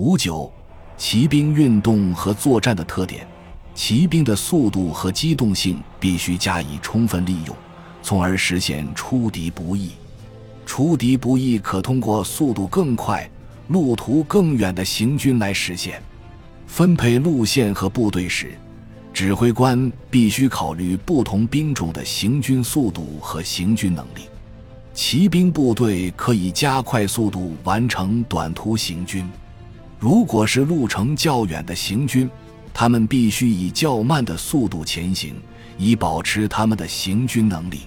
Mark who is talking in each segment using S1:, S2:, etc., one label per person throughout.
S1: 五九，骑兵运动和作战的特点，骑兵的速度和机动性必须加以充分利用，从而实现出敌不意。出敌不意可通过速度更快、路途更远的行军来实现。分配路线和部队时，指挥官必须考虑不同兵种的行军速度和行军能力。骑兵部队可以加快速度完成短途行军。如果是路程较远的行军，他们必须以较慢的速度前行，以保持他们的行军能力。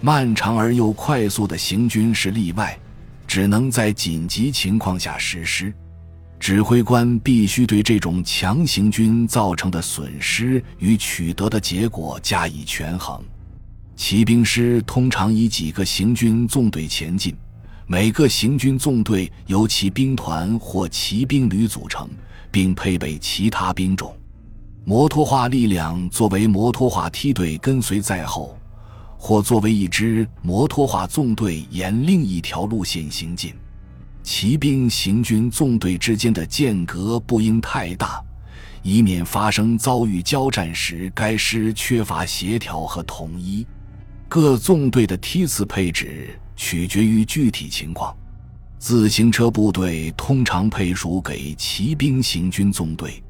S1: 漫长而又快速的行军是例外，只能在紧急情况下实施。指挥官必须对这种强行军造成的损失与取得的结果加以权衡。骑兵师通常以几个行军纵队前进，每个行军纵队由骑兵团或骑兵旅组成，并配备其他兵种。摩托化力量作为摩托化梯队跟随在后，或作为一支摩托化纵队沿另一条路线行进。骑兵行军纵队之间的间隔不应太大，以免发生遭遇交战时该师缺乏协调和统一。各纵队的梯次配置取决于具体情况。自行车部队通常配属给骑兵行军纵队，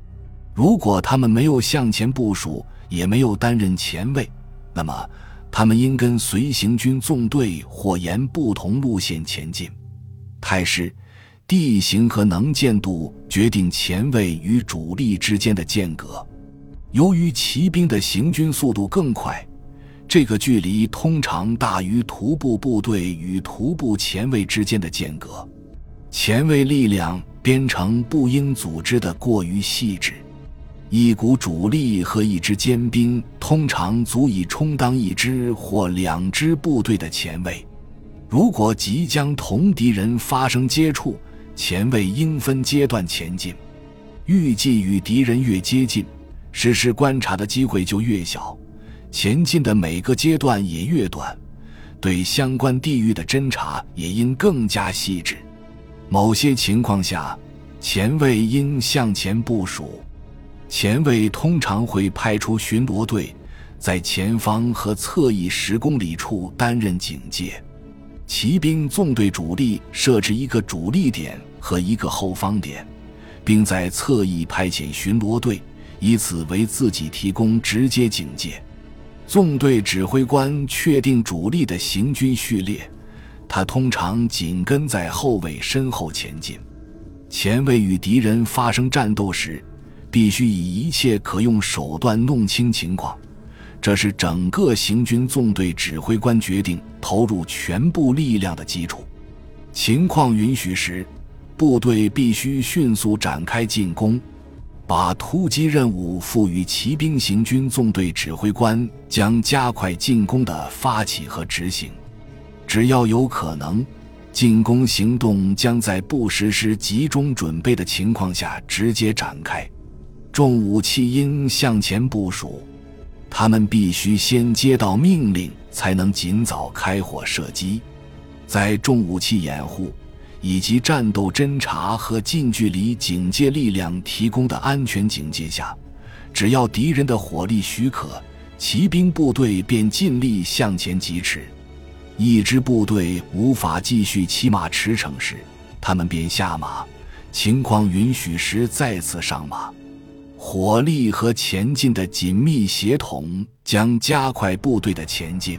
S1: 如果他们没有向前部署，也没有担任前卫，那么他们应跟随行军纵队或沿不同路线前进。态势、地形和能见度决定前卫与主力之间的间隔。由于骑兵的行军速度更快，这个距离通常大于徒步部队与徒步前卫之间的间隔。前卫力量编成不应组织的过于细致。一股主力和一支尖兵通常足以充当一支或两支部队的前卫。如果即将同敌人发生接触，前卫应分阶段前进。预计与敌人越接近，实施观察的机会就越小，前进的每个阶段也越短。对相关地域的侦查也应更加细致。某些情况下，前卫应向前部署。前卫通常会派出巡逻队，在前方和侧翼十公里处担任警戒。骑兵纵队主力设置一个主力点和一个后方点，并在侧翼派遣巡逻队，以此为自己提供直接警戒。纵队指挥官确定主力的行军序列，他通常紧跟在后卫身后前进。前卫与敌人发生战斗时，必须以一切可用手段弄清情况。这是整个行军纵队指挥官决定投入全部力量的基础。情况允许时，部队必须迅速展开进攻。把突击任务赋予骑兵行军纵队指挥官，将加快进攻的发起和执行。只要有可能，进攻行动将在不实施集中准备的情况下直接展开。重武器应向前部署。他们必须先接到命令，才能尽早开火射击。在重武器掩护以及战斗侦察和近距离警戒力量提供的安全警戒下，只要敌人的火力许可，骑兵部队便尽力向前疾驰。一支部队无法继续骑马驰骋时，他们便下马；情况允许时再次上马。火力和前进的紧密协同将加快部队的前进，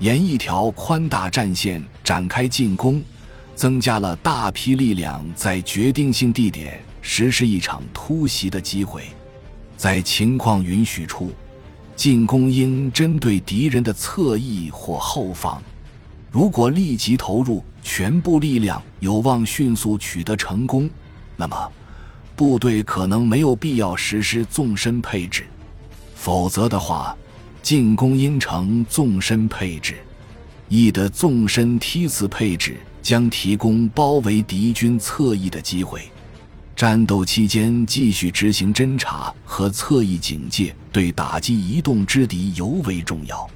S1: 沿一条宽大战线展开进攻，增加了大批力量在决定性地点实施一场突袭的机会。在情况允许处，进攻应针对敌人的侧翼或后方。如果立即投入全部力量，有望迅速取得成功，那么。部队可能没有必要实施纵深配置，否则的话，进攻应呈纵深配置。E 的纵深梯次配置将提供包围敌军侧翼的机会。战斗期间继续执行侦察和侧翼警戒，对打击移动之敌尤为重要。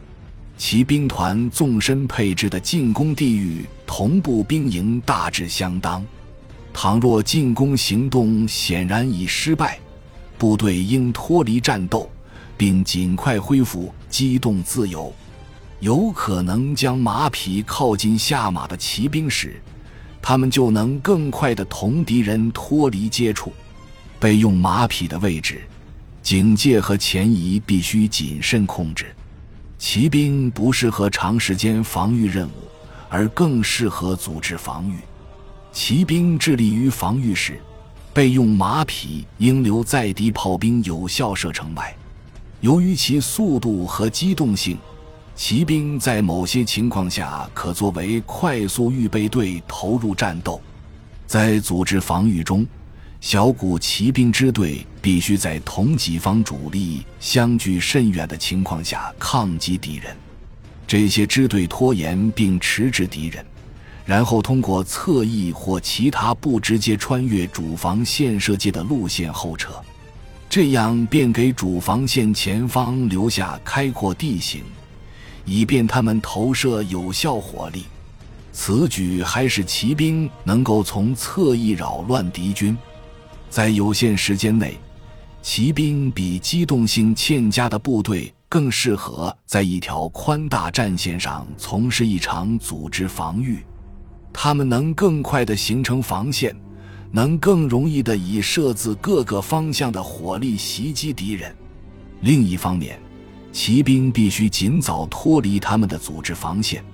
S1: 骑兵团纵深配置的进攻地域同步兵营大致相当。倘若进攻行动显然已失败，部队应脱离战斗，并尽快恢复机动自由。有可能将马匹靠近下马的骑兵时，他们就能更快地同敌人脱离接触。备用马匹的位置、警戒和前移必须谨慎控制。骑兵不适合长时间防御任务，而更适合组织防御。骑兵致力于防御时，备用马匹应留在敌炮兵有效射程外。由于其速度和机动性，骑兵在某些情况下可作为快速预备队投入战斗。在组织防御中，小股骑兵支队必须在同己方主力相距甚远的情况下抗击敌人。这些支队拖延并迟滞敌人，然后通过侧翼或其他不直接穿越主防线设计的路线后撤，这样便给主防线前方留下开阔地形，以便他们投射有效火力。此举还使骑兵能够从侧翼扰乱敌军。在有限时间内，骑兵比机动性欠佳的部队更适合在一条宽大战线上从事一场组织防御。他们能更快地形成防线，能更容易地以设自各个方向的火力袭击敌人。另一方面，骑兵必须尽早脱离他们的组织防线，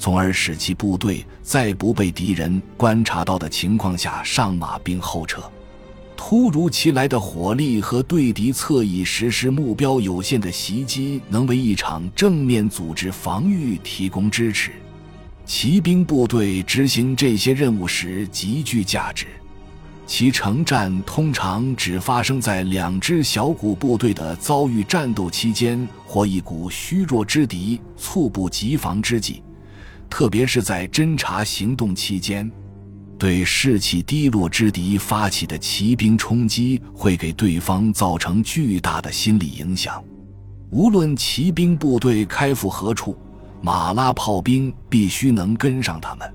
S1: 从而使其部队在不被敌人观察到的情况下上马并后撤。突如其来的火力和对敌侧翼实施目标有限的袭击，能为一场正面组织防御提供支持。骑兵部队执行这些任务时极具价值。其成战通常只发生在两支小股部队的遭遇战斗期间，或一股虚弱之敌猝不及防之际，特别是在侦察行动期间。对士气低落之敌发起的骑兵冲击，会给对方造成巨大的心理影响。无论骑兵部队开赴何处，马拉炮兵必须能跟上他们。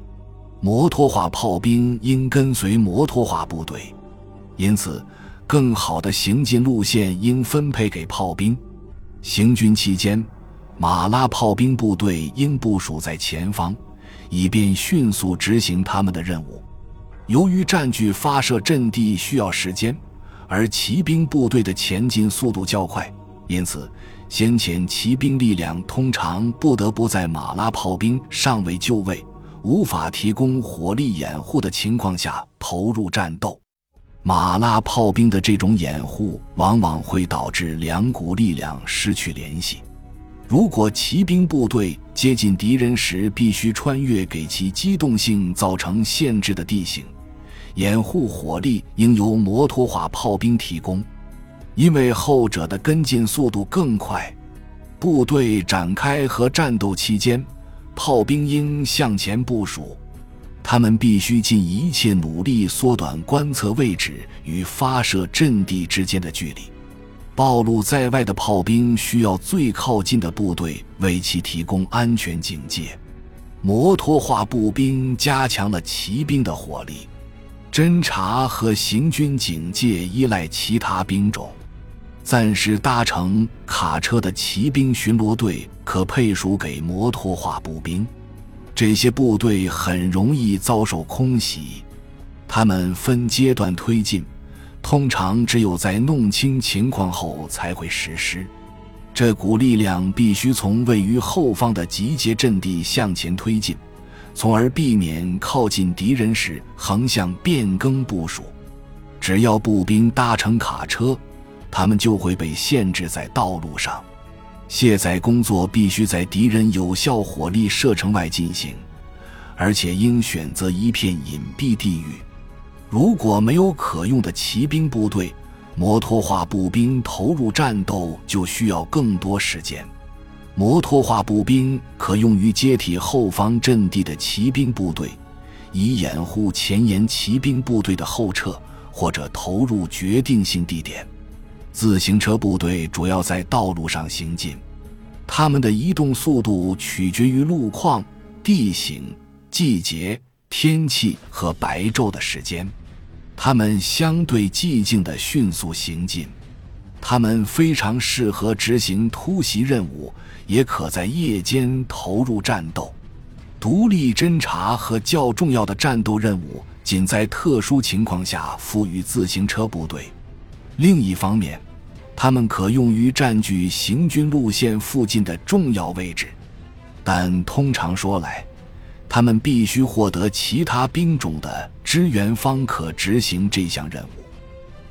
S1: 摩托化炮兵应跟随摩托化部队，因此，更好的行进路线应分配给炮兵。行军期间，马拉炮兵部队应部署在前方，以便迅速执行他们的任务。由于占据发射阵地需要时间，而骑兵部队的前进速度较快，因此先遣骑兵力量通常不得不在马拉炮兵尚未就位、无法提供火力掩护的情况下投入战斗。马拉炮兵的这种掩护往往会导致两股力量失去联系。如果骑兵部队接近敌人时必须穿越给其机动性造成限制的地形，掩护火力应由摩托化炮兵提供，因为后者的跟进速度更快。部队展开和战斗期间，炮兵应向前部署，他们必须尽一切努力缩短观测位置与发射阵地之间的距离。暴露在外的炮兵需要最靠近的部队为其提供安全警戒。摩托化步兵加强了骑兵的火力。侦察和行军警戒依赖其他兵种。暂时搭乘卡车的骑兵巡逻队可配属给摩托化步兵。这些部队很容易遭受空袭。他们分阶段推进。通常只有在弄清情况后才会实施。这股力量必须从位于后方的集结阵地向前推进，从而避免靠近敌人时横向变更部署。只要步兵搭乘卡车，他们就会被限制在道路上。卸载工作必须在敌人有效火力射程外进行，而且应选择一片隐蔽地域。如果没有可用的骑兵部队，摩托化步兵投入战斗就需要更多时间。摩托化步兵可用于接替后方阵地的骑兵部队，以掩护前沿骑兵部队的后撤，或者投入决定性地点。自行车部队主要在道路上行进，他们的移动速度取决于路况、地形、季节、天气和白昼的时间。他们相对寂静地迅速行进，他们非常适合执行突袭任务，也可在夜间投入战斗。独立侦察和较重要的战斗任务仅在特殊情况下赋予自行车部队。另一方面，他们可用于占据行军路线附近的重要位置，但通常说来，他们必须获得其他兵种的支援方可执行这项任务。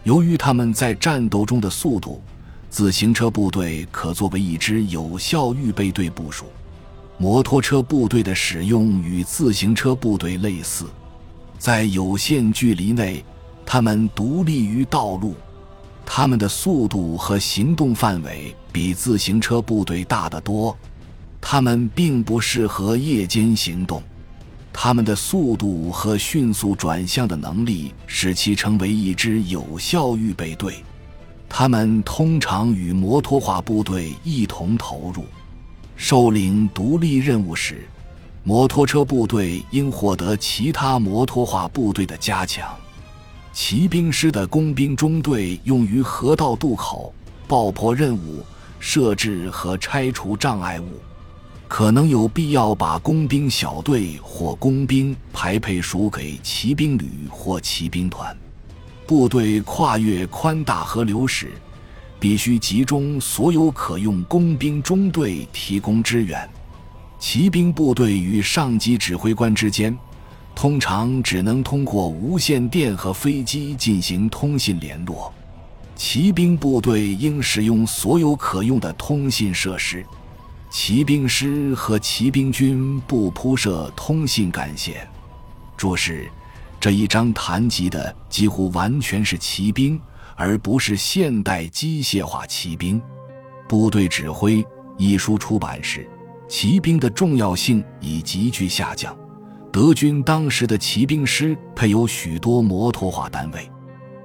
S1: 由于他们在战斗中的速度，自行车部队可作为一支有效预备队部署。摩托车部队的使用与自行车部队类似，在有限距离内，他们独立于道路，他们的速度和行动范围比自行车部队大得多。他们并不适合夜间行动，他们的速度和迅速转向的能力使其成为一支有效预备队。他们通常与摩托化部队一同投入。受领独立任务时，摩托车部队应获得其他摩托化部队的加强。骑兵师的工兵中队用于河道渡口、爆破任务、设置和拆除障碍物。可能有必要把工兵小队或工兵排配属给骑兵旅或骑兵团。部队跨越宽大河流时。必须集中所有可用工兵中队提供支援。骑兵部队与上级指挥官之间，通常只能通过无线电和飞机进行通信联络。骑兵部队应使用所有可用的通信设施。骑兵师和骑兵军不铺设通信干线。注释：这一章谈及的几乎完全是骑兵。而不是现代机械化骑兵。部队指挥一书出版时，骑兵的重要性已急剧下降。德军当时的骑兵师配有许多摩托化单位。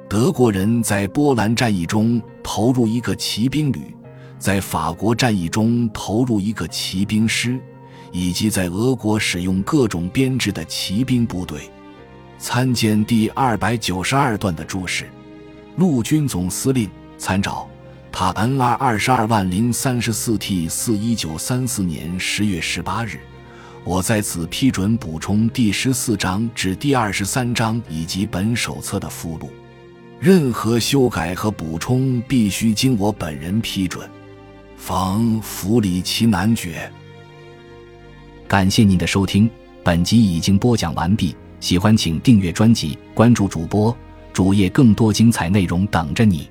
S1: 德国人在波兰战役中投入一个骑兵旅，在法国战役中投入一个骑兵师，以及在俄国使用各种编制的骑兵部队。参见第二百九十二段的注释。陆军总司令参照，塔 N R 二十二万零三十四 T 四一九三四年十月十八日，我在此批准补充第十四章至第二十三章以及本手册的附录。任何修改和补充必须经我本人批准，防弗里奇男爵。感谢您的收听，本集已经播讲完毕。喜欢请订阅专辑，关注主播。主页更多精彩内容等着你。